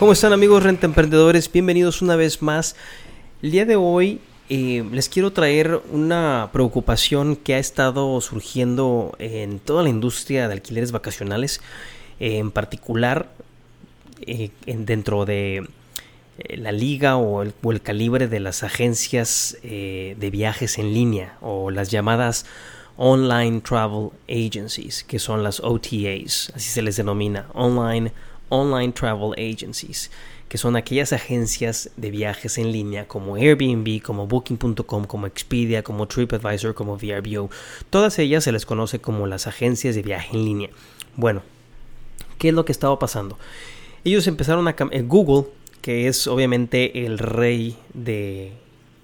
¿Cómo están amigos renta emprendedores? Bienvenidos una vez más. El día de hoy eh, les quiero traer una preocupación que ha estado surgiendo en toda la industria de alquileres vacacionales, en particular eh, dentro de eh, la liga o el, o el, calibre de las agencias de viajes en línea o las llamadas Online Travel Agencies, que son las OTAs, así se les denomina, Online Online Travel Agencies, que son aquellas agencias de viajes en línea como Airbnb, como Booking.com, como Expedia, como TripAdvisor, como VRBO. Todas ellas se les conoce como las agencias de viaje en línea. Bueno, ¿qué es lo que estaba pasando? Ellos empezaron a cambiar. Google, que es obviamente el rey de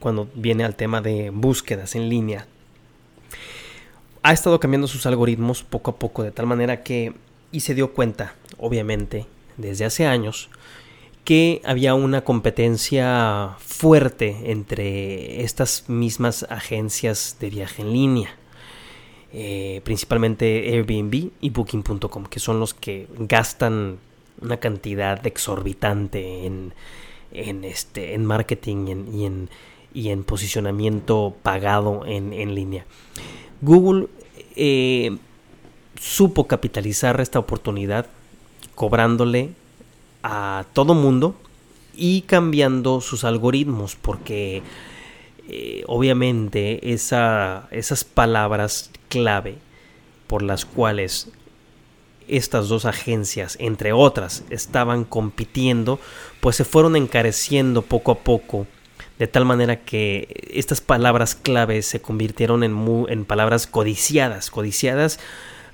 cuando viene al tema de búsquedas en línea, ha estado cambiando sus algoritmos poco a poco de tal manera que y se dio cuenta, obviamente, desde hace años que había una competencia fuerte entre estas mismas agencias de viaje en línea, eh, principalmente Airbnb y Booking.com, que son los que gastan una cantidad exorbitante en, en este, en marketing y en, y en, posicionamiento pagado en, línea. Google eh, supo capitalizar esta oportunidad cobrándole a todo mundo y cambiando sus algoritmos porque eh, obviamente esa, esas palabras clave por las cuales estas dos agencias, entre otras, estaban compitiendo, pues se fueron encareciendo poco a poco, de tal manera que estas palabras clave se convirtieron en, en palabras codiciadas, codiciadas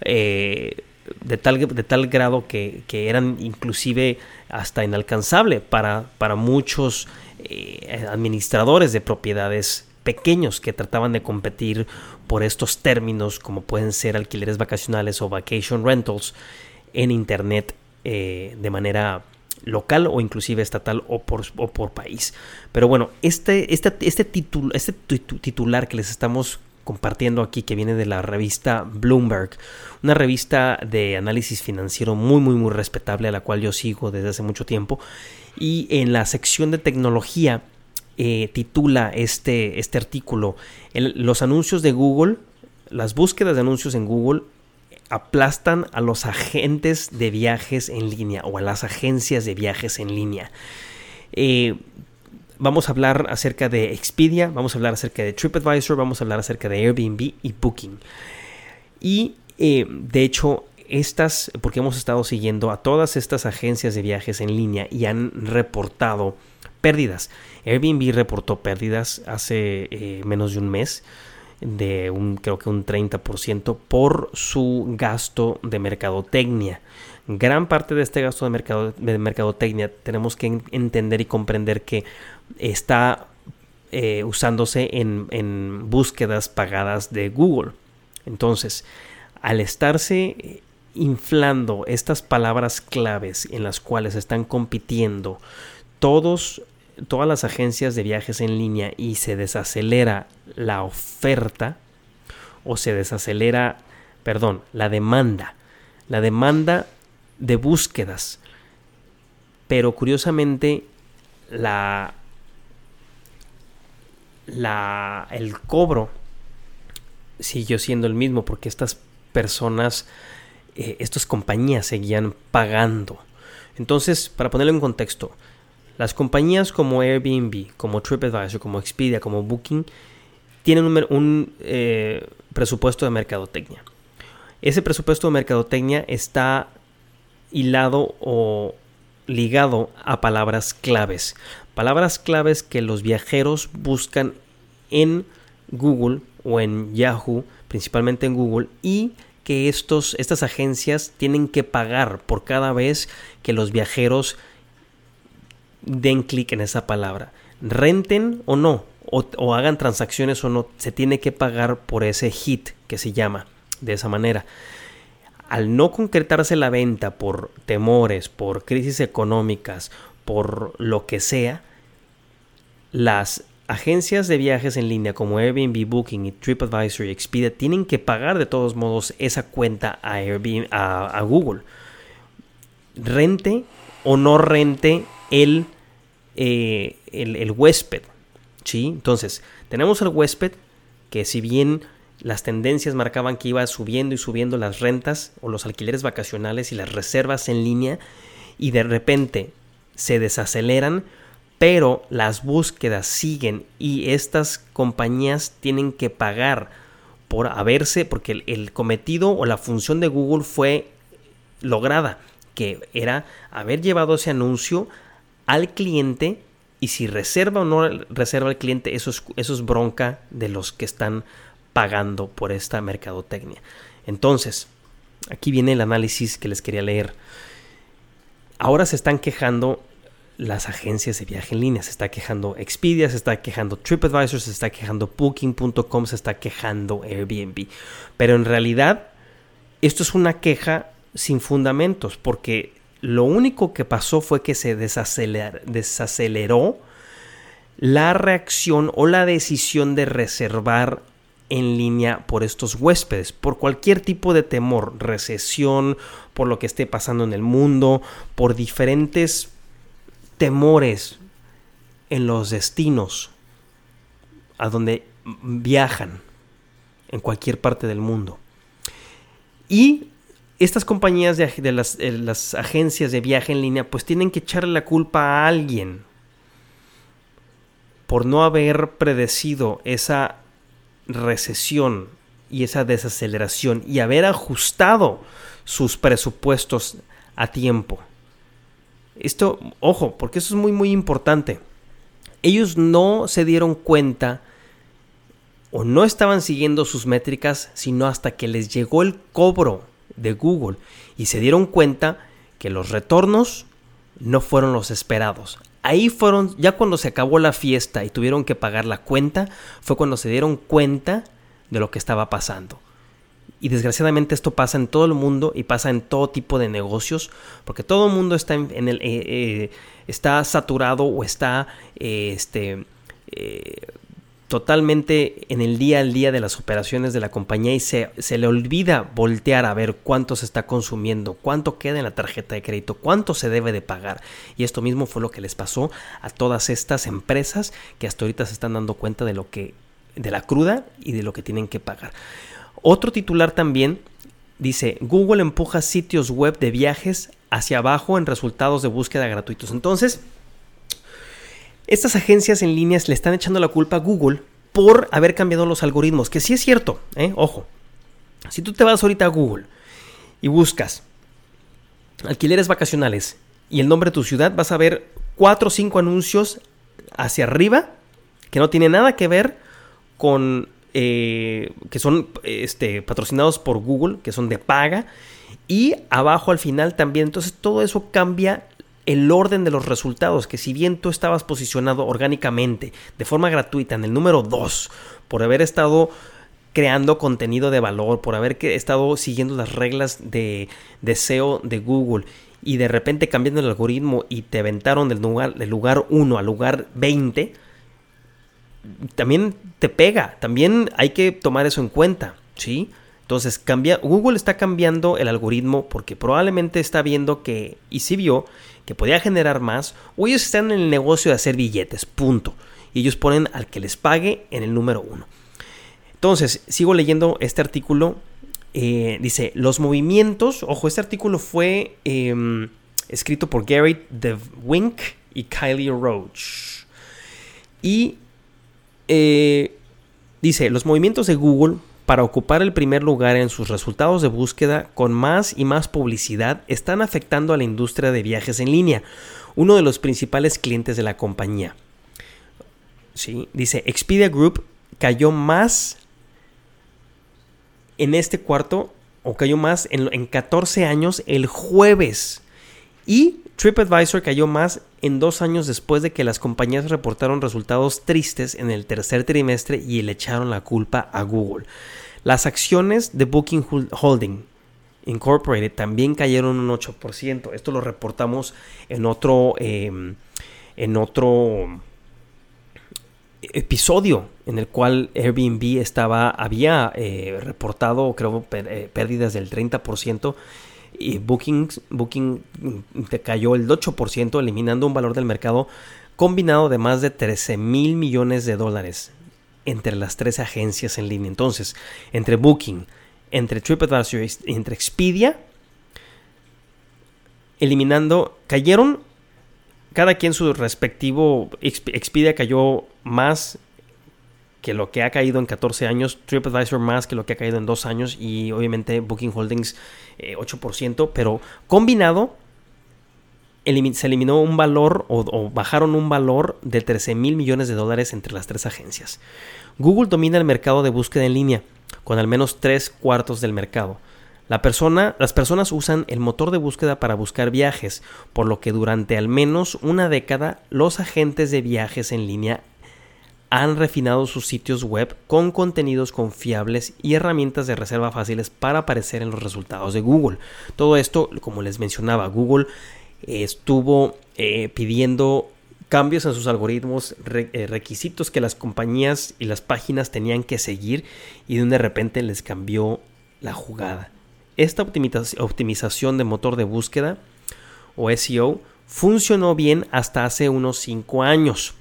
eh, de tal, de tal grado que, eran inclusive hasta inalcanzable para, para muchos eh, administradores de propiedades pequeños que trataban de competir por estos términos como pueden ser alquileres vacacionales o vacation rentals en internet eh, de manera local o inclusive estatal o por, o por país. Pero bueno, este, este, este, este titular que les estamos compartiendo aquí que viene de la revista Bloomberg, una revista de análisis financiero muy muy muy respetable a la cual yo sigo desde hace mucho tiempo y en la sección de tecnología eh, titula este, este artículo los anuncios de Google, las búsquedas de anuncios en Google aplastan a los agentes de viajes en línea o a las agencias de viajes en línea. Eh, vamos a hablar acerca de Expedia, vamos a hablar acerca de TripAdvisor, vamos a hablar acerca de Airbnb y Booking. Y eh, de hecho, estas, porque hemos estado siguiendo a todas estas agencias de viajes en línea y han reportado pérdidas. Airbnb reportó pérdidas hace eh, menos de un mes de un creo que un 30% por su gasto de mercadotecnia. Gran parte de este gasto de, mercado, de mercadotecnia tenemos que entender y comprender que está eh, usándose en, en búsquedas pagadas de Google. Entonces, al estarse inflando estas palabras claves en las cuales están compitiendo todos todas las agencias de viajes en línea y se desacelera la oferta o se desacelera, perdón, la demanda, la demanda de búsquedas. Pero curiosamente la la, el cobro siguió siendo el mismo porque estas personas, eh, estas compañías seguían pagando. Entonces, para ponerlo en contexto, las compañías como Airbnb, como TripAdvisor, como Expedia, como Booking, tienen un, eh, presupuesto de mercadotecnia. Ese presupuesto de mercadotecnia está hilado o ligado a palabras claves. Palabras claves que los viajeros buscan en Google o en Yahoo, principalmente en Google, y que estos, estas agencias tienen que pagar por cada vez que los viajeros den clic en esa palabra. Renten o no, o, hagan transacciones o no, se tiene que pagar por ese hit que se llama de esa manera. Al no concretarse la venta por temores, por crisis económicas, por lo que sea, las agencias de viajes en línea como Airbnb, Booking y TripAdvisor Expedia tienen que pagar de todos modos esa cuenta a, Airbnb, a, Google. Rente o no rente el, eh, el, el huésped. ¿sí? Entonces, tenemos al huésped que si bien las tendencias marcaban que iba subiendo y subiendo las rentas o los alquileres vacacionales y las reservas en línea y de repente se desaceleran, pero las búsquedas siguen y estas compañías tienen que pagar por haberse, porque el, cometido o la función de Google fue lograda, que era haber llevado ese anuncio al cliente y si reserva o no reserva el cliente, eso es, eso es bronca de los que están pagando por esta mercadotecnia. Entonces, aquí viene el análisis que les quería leer. Ahora se están quejando las agencias de viaje en línea. Se está quejando Expedia, se está quejando TripAdvisor, se está quejando Booking.com, se está quejando Airbnb. Pero en realidad, esto es una queja sin fundamentos, porque lo único que pasó fue que se desaceleró la reacción o la decisión de reservar en línea por estos huéspedes, por cualquier tipo de temor, recesión, por lo que esté pasando en el mundo, por diferentes temores en los destinos a donde viajan en cualquier parte del mundo. Y estas compañías de, las, las, agencias de viaje en línea pues tienen que echarle la culpa a alguien por no haber predecido esa recesión y esa desaceleración y haber ajustado sus presupuestos a tiempo. Esto, ojo, porque eso es muy, muy importante. Ellos no se dieron cuenta o no estaban siguiendo sus métricas, sino hasta que les llegó el cobro de Google y se dieron cuenta que los retornos no fueron los esperados. Ahí fueron, ya cuando se acabó la fiesta y tuvieron que pagar la cuenta, fue cuando se dieron cuenta de lo que estaba pasando. Y desgraciadamente esto pasa en todo el mundo y pasa en todo tipo de negocios, porque todo el mundo está, en, el, eh, eh, está saturado o está eh, este, totalmente en el día al día de las operaciones de la compañía y se, se, le olvida voltear a ver cuánto se está consumiendo, cuánto queda en la tarjeta de crédito, cuánto se debe de pagar. Y esto mismo fue lo que les pasó a todas estas empresas que hasta ahorita se están dando cuenta de lo que de la cruda y de lo que tienen que pagar. Otro titular también dice, Google empuja sitios web de viajes hacia abajo en resultados de búsqueda gratuitos. Entonces, estas agencias en líneas le están echando la culpa a Google por haber cambiado los algoritmos, que sí es cierto, ¿eh? ojo. Si tú te vas ahorita a Google y buscas alquileres vacacionales y el nombre de tu ciudad, vas a ver cuatro o cinco anuncios hacia arriba que no tienen nada que ver con eh, que son este, patrocinados por Google, que son de paga, y abajo al final también. Entonces todo eso cambia el orden de los resultados, que si bien tú estabas posicionado orgánicamente, de forma gratuita, en el número 2, por haber estado creando contenido de valor, por haber estado siguiendo las reglas de, de SEO de Google y de repente cambiando el algoritmo y te aventaron del lugar, del lugar 1 al lugar 20, también te pega, también hay que tomar eso en cuenta, ¿sí? Entonces, Google está cambiando el algoritmo porque probablemente está viendo que, y si vio, que podía generar más, o ellos están en el negocio de hacer billetes, punto. Y ellos ponen al que les pague en el número uno. Entonces, sigo leyendo este artículo. Eh, dice, los movimientos, ojo, este artículo fue em, escrito por Gary DeWink y Kylie Roach. Y eh, dice, los movimientos de Google para ocupar el primer lugar en sus resultados de búsqueda con más y más publicidad están afectando a la industria de viajes en línea, uno de los principales clientes de la compañía. ¿Sí? Dice, Expedia Group cayó más en este cuarto, o cayó más en, en 14 años el jueves. Y TripAdvisor cayó más en dos años después de que las compañías reportaron resultados tristes en el tercer trimestre y le echaron la culpa a Google. Las acciones de Booking Holding Incorporated también cayeron un 8%. Esto lo reportamos en otro, em, en otro episodio en el cual Airbnb estaba, había eh, reportado, creo, eh, pérdidas del 30% y Booking, Booking te cayó el 8%, eliminando un valor del mercado combinado de más de 13 mil millones de dólares entre las tres agencias en línea. Entonces, entre Booking, entre TripAdvisor y entre Expedia, eliminando, cayeron cada quien su respectivo. Expedia cayó más que lo que ha caído en 14 años, TripAdvisor más que lo que ha caído en 2 años y obviamente Booking Holdings 8%, eh, pero combinado se eliminó un valor o, bajaron un valor de 13 mil millones de dólares entre las tres agencias. Google domina el mercado de búsqueda en línea con al menos tres cuartos del mercado. Las personas usan el motor de búsqueda para buscar viajes, por lo que durante al menos una década los agentes de viajes en línea han refinado sus sitios web con contenidos confiables y herramientas de reserva fáciles para aparecer en los resultados de Google. Todo esto, como les mencionaba, Google estuvo eh, pidiendo cambios en sus algoritmos, eh, requisitos que las compañías y las páginas tenían que seguir y de repente les cambió la jugada. Esta optimización de motor de búsqueda o SEO funcionó bien hasta hace unos 5 años,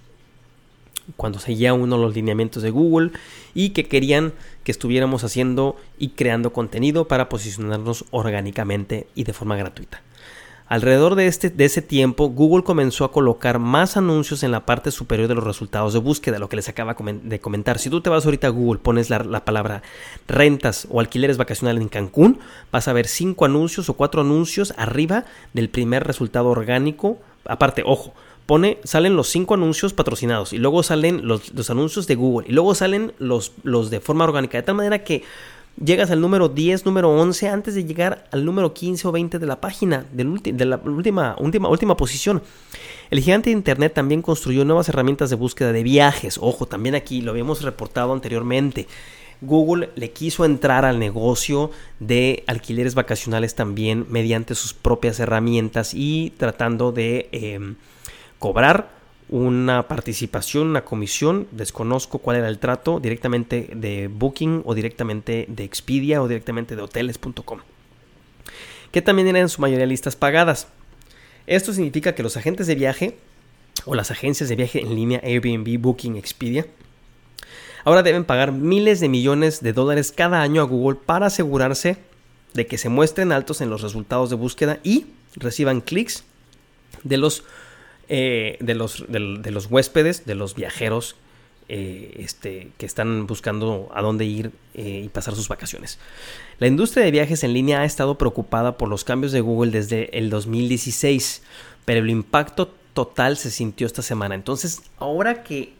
cuando seguía uno los lineamientos de Google y que querían que estuviéramos haciendo y creando contenido para posicionarnos orgánicamente y de forma gratuita. Alrededor de, este, de ese tiempo, Google comenzó a colocar más anuncios en la parte superior de los resultados de búsqueda, lo que les acaba de comentar. Si tú te vas ahorita a Google, pones la, la palabra rentas o alquileres vacacionales en Cancún, vas a ver cinco anuncios o cuatro anuncios arriba del primer resultado orgánico. Aparte, ojo, pone, salen los cinco anuncios patrocinados y luego salen los, los, anuncios de Google y luego salen los, los de forma orgánica, de tal manera que llegas al número 10, número 11 antes de llegar al número 15 o 20 de la página, de la última, última, última posición. El gigante de Internet también construyó nuevas herramientas de búsqueda de viajes. Ojo, también aquí lo habíamos reportado anteriormente. Google le quiso entrar al negocio de alquileres vacacionales también mediante sus propias herramientas y tratando de em, cobrar una participación, una comisión, desconozco cuál era el trato, directamente de Booking o directamente de Expedia o directamente de hoteles.com, que también eran en su mayoría listas pagadas. Esto significa que los agentes de viaje o las agencias de viaje en línea Airbnb, Booking, Expedia, ahora deben pagar miles de millones de dólares cada año a Google para asegurarse de que se muestren altos en los resultados de búsqueda y reciban clics de los eh, de, los, de, los huéspedes, de los viajeros eh, este, que están buscando a dónde ir eh, y pasar sus vacaciones. La industria de viajes en línea ha estado preocupada por los cambios de Google desde el 2016, pero el impacto total se sintió esta semana. Entonces, ahora que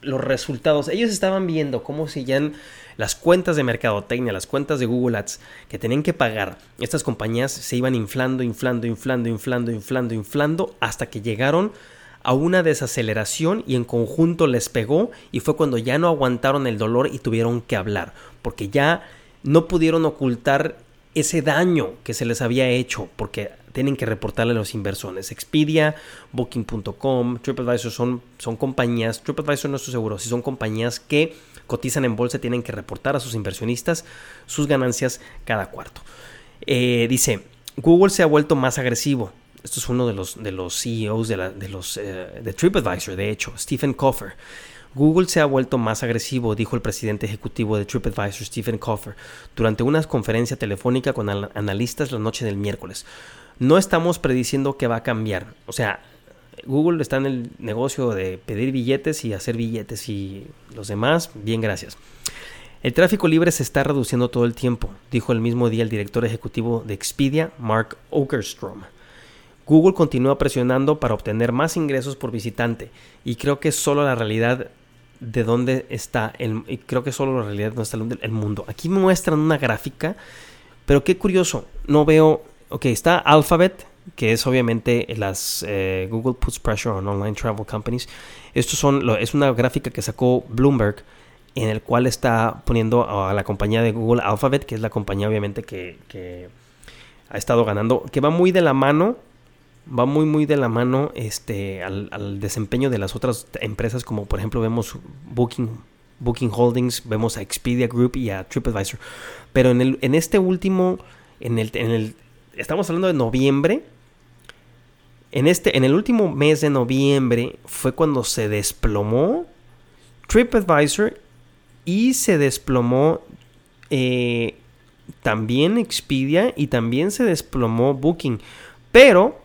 los resultados, ellos estaban viendo cómo seguían las cuentas de mercadotecnia, las cuentas de Google Ads que tenían que pagar, estas compañías se iban inflando, inflando, inflando, inflando, inflando, inflando, hasta que llegaron a una desaceleración y en conjunto les pegó y fue cuando ya no aguantaron el dolor y tuvieron que hablar, porque ya no pudieron ocultar ese daño que se les había hecho, porque tienen que reportarle a los inversores. Expedia, Booking.com, TripAdvisor son, son compañías, TripAdvisor no estoy seguro, si son compañías que cotizan en bolsa tienen que reportar a sus inversionistas sus ganancias cada cuarto. Eh, dice, Google se ha vuelto más agresivo. Esto es uno de los, de los CEOs de, de, los, eh, de TripAdvisor, de hecho, Stephen Koffer. Google se ha vuelto más agresivo, dijo el presidente ejecutivo de TripAdvisor, Stephen Koffer, durante una conferencia telefónica con analistas la noche del miércoles. No estamos prediciendo que va a cambiar. O sea, Google está en el negocio de pedir billetes y hacer billetes y los demás, bien gracias. El tráfico libre se está reduciendo todo el tiempo, dijo el mismo día el director ejecutivo de Expedia, Mark Okerstrom. Google continúa presionando para obtener más ingresos por visitante y creo que solo la realidad de dónde está el, creo que solo la realidad dónde está el mundo. Aquí me muestran una gráfica, pero qué curioso, no veo, ok, está Alphabet, que es obviamente las eh, Google puts pressure on online travel companies. Esto son, es una gráfica que sacó Bloomberg en el cual está poniendo a la compañía de Google Alphabet, que es la compañía obviamente que, ha estado ganando, que va muy de la mano, va muy muy de la mano este, al, desempeño de las otras empresas, como por ejemplo vemos Booking, Booking Holdings, vemos a Expedia Group y a TripAdvisor. Pero en, el, en este último, en el, estamos hablando de noviembre, en, este, en el último mes de noviembre fue cuando se desplomó TripAdvisor y se desplomó eh, también Expedia y también se desplomó Booking. Pero,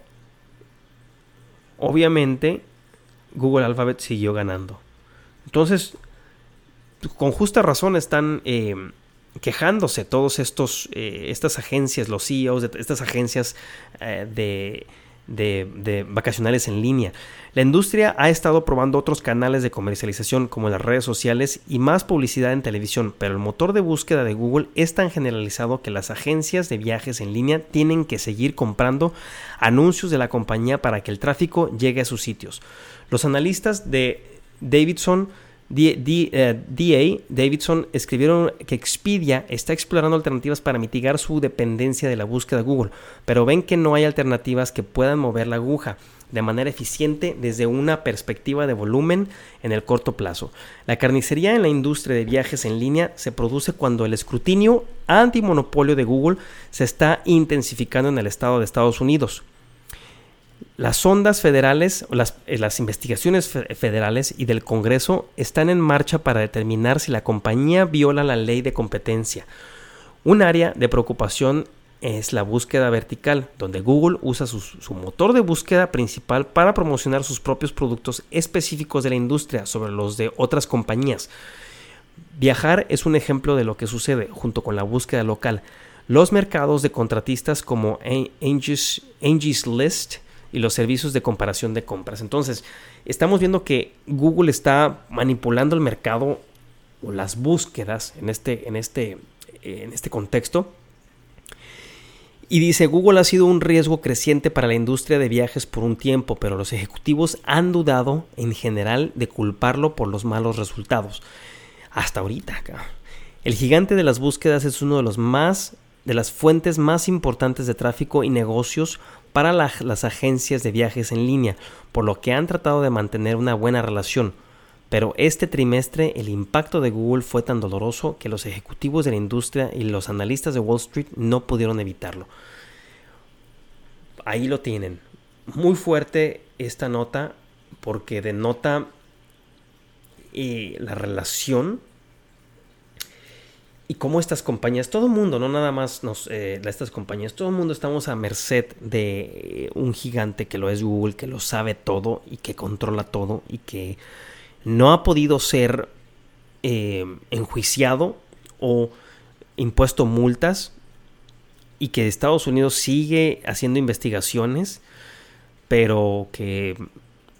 obviamente, Google Alphabet siguió ganando. Entonces, con justa razón están eh, quejándose todos estos, eh, estas agencias, los CEOs de estas agencias de de, vacacionales en línea. La industria ha estado probando otros canales de comercialización como las redes sociales y más publicidad en televisión, pero el motor de búsqueda de Google es tan generalizado que las agencias de viajes en línea tienen que seguir comprando anuncios de la compañía para que el tráfico llegue a sus sitios. Los analistas de Davidson DA, eh, Davidson, escribieron que Expedia está explorando alternativas para mitigar su dependencia de la búsqueda de Google, pero ven que no hay alternativas que puedan mover la aguja de manera eficiente desde una perspectiva de volumen en el corto plazo. La carnicería en la industria de viajes en línea se produce cuando el escrutinio antimonopolio de Google se está intensificando en el estado de Estados Unidos. Las ondas federales, las, eh, las investigaciones federales y del Congreso están en marcha para determinar si la compañía viola la ley de competencia. Un área de preocupación es la búsqueda vertical, donde Google usa su, motor de búsqueda principal para promocionar sus propios productos específicos de la industria sobre los de otras compañías. Viajar es un ejemplo de lo que sucede junto con la búsqueda local. Los mercados de contratistas como Angie's List y los servicios de comparación de compras. Entonces, estamos viendo que Google está manipulando el mercado o las búsquedas en este, en este, en este contexto. Y dice, Google ha sido un riesgo creciente para la industria de viajes por un tiempo, pero los ejecutivos han dudado en general de culparlo por los malos resultados. Hasta ahorita, El gigante de las búsquedas es uno de los más de las fuentes más importantes de tráfico y negocios para las agencias de viajes en línea, por lo que han tratado de mantener una buena relación. Pero este trimestre el impacto de Google fue tan doloroso que los ejecutivos de la industria y los analistas de Wall Street no pudieron evitarlo. Ahí lo tienen. Muy fuerte esta nota porque denota eh, la relación y cómo estas compañías, todo el mundo, no nada más nos, eh, estas compañías, todo el mundo estamos a merced de un gigante que lo es Google, que lo sabe todo y que controla todo y que no ha podido ser eh, enjuiciado o impuesto multas y que Estados Unidos sigue haciendo investigaciones, pero que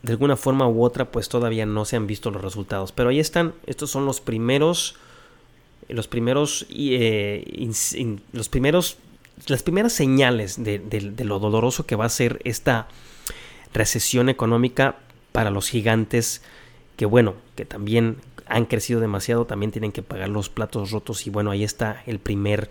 de alguna forma u otra pues todavía no se han visto los resultados. Pero ahí están, estos son los primeros los primeros, eh, los primeros, las primeras señales de, lo doloroso que va a ser esta recesión económica para los gigantes que bueno, que también han crecido demasiado, también tienen que pagar los platos rotos y bueno, ahí está el primer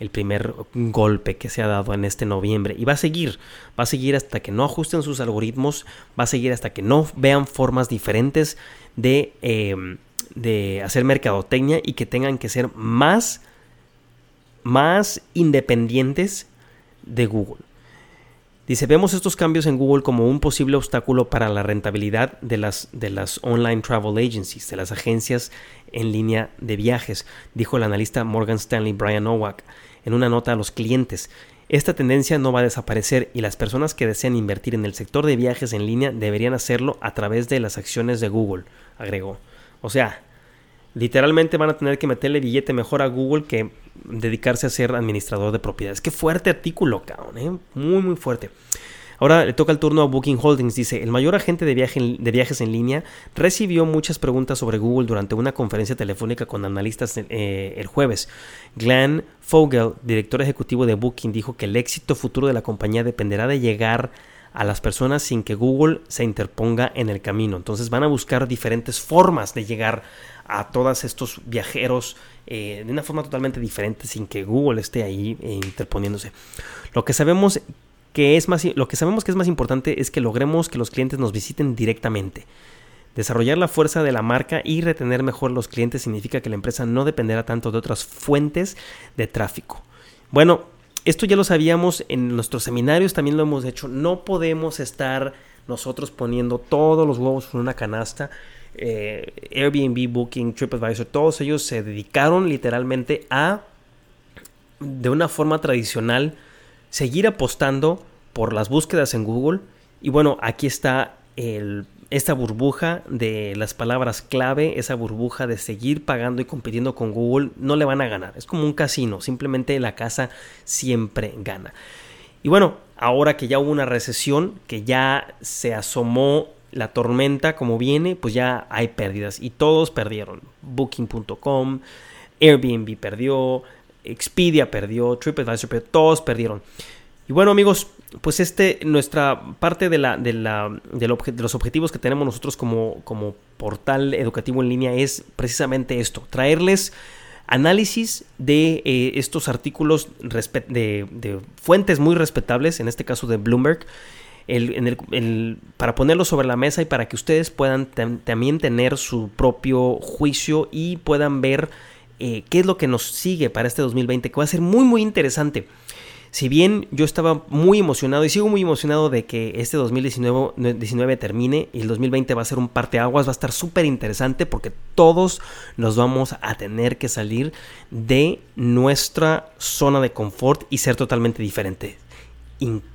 el primer golpe que se ha dado en este noviembre. Y va a seguir, va a seguir hasta que no ajusten sus algoritmos, va a seguir hasta que no vean formas diferentes de eh, de hacer mercadotecnia y que tengan que ser más, más independientes de Google. Dice, vemos estos cambios en Google como un posible obstáculo para la rentabilidad de las, de las online travel agencies, de las agencias en línea de viajes, dijo el analista Morgan Stanley Brian Nowak en una nota a los clientes. Esta tendencia no va a desaparecer y las personas que desean invertir en el sector de viajes en línea deberían hacerlo a través de las acciones de Google, agregó. O sea, literalmente van a tener que meterle billete mejor a Google que dedicarse a ser administrador de propiedades. Qué fuerte artículo, cabrón, ¿eh? Muy, muy fuerte. Ahora le toca el turno a Booking Holdings. Dice, el mayor agente de, viaje de viajes en línea recibió muchas preguntas sobre Google durante una conferencia telefónica con analistas eh, el jueves. Glenn Fogel, director ejecutivo de Booking, dijo que el éxito futuro de la compañía dependerá de llegar a las personas sin que Google se interponga en el camino. Entonces van a buscar diferentes formas de llegar a todos estos viajeros eh, de una forma totalmente diferente sin que Google esté ahí eh, interponiéndose. Lo que sabemos que es más lo que sabemos que es más importante es que logremos que los clientes nos visiten directamente. Desarrollar la fuerza de la marca y retener mejor los clientes significa que la empresa no dependerá tanto de otras fuentes de tráfico. Bueno, esto ya lo sabíamos en nuestros seminarios, también lo hemos hecho. No podemos estar nosotros poniendo todos los huevos en una canasta eh, Airbnb, Booking, TripAdvisor, todos ellos se dedicaron literalmente a, de una forma tradicional, seguir apostando por las búsquedas en Google. Y bueno, aquí está el, esta burbuja de las palabras clave, esa burbuja de seguir pagando y compitiendo con Google, no le van a ganar. Es como un casino, simplemente la casa siempre gana. Y bueno, ahora que ya hubo una recesión, que ya se asomó la tormenta como viene, pues ya hay pérdidas y todos perdieron. Booking.com, Airbnb perdió, Expedia perdió, TripAdvisor perdió, todos perdieron. Y bueno amigos, pues este, nuestra parte de, la, de, la, de, los objetivos que tenemos nosotros como, como portal educativo en línea es precisamente esto, traerles análisis de eh, estos artículos de, de, fuentes muy respetables, en este caso de Bloomberg, para ponerlo sobre la mesa y para que ustedes puedan también tener su propio juicio y puedan ver eh, qué es lo que nos sigue para este 2020, que va a ser muy muy interesante. Si bien yo estaba muy emocionado y sigo muy emocionado de que este 2019 termine y el 2020 va a ser un parteaguas, va a estar súper interesante porque todos nos vamos a tener que salir de nuestra zona de confort y ser totalmente diferentes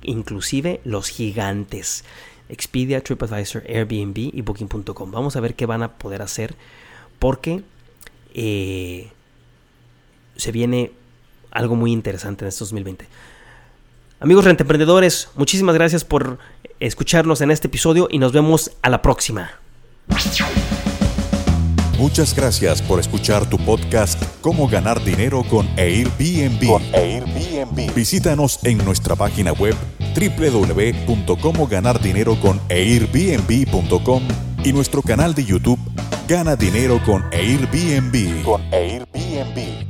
inclusive los gigantes. Expedia, TripAdvisor, Airbnb y Booking.com. Vamos a ver qué van a poder hacer porque eh, se viene algo muy interesante en este 2020. Amigos rentemprendedores, muchísimas gracias por escucharnos en este episodio y nos vemos a la próxima. Muchas gracias por escuchar tu podcast Cómo ganar dinero con Airbnb. Con Airbnb. Visítanos en nuestra página web www.comoganardinero.airbnb.com y nuestro canal de YouTube Gana dinero con Airbnb. Con Airbnb.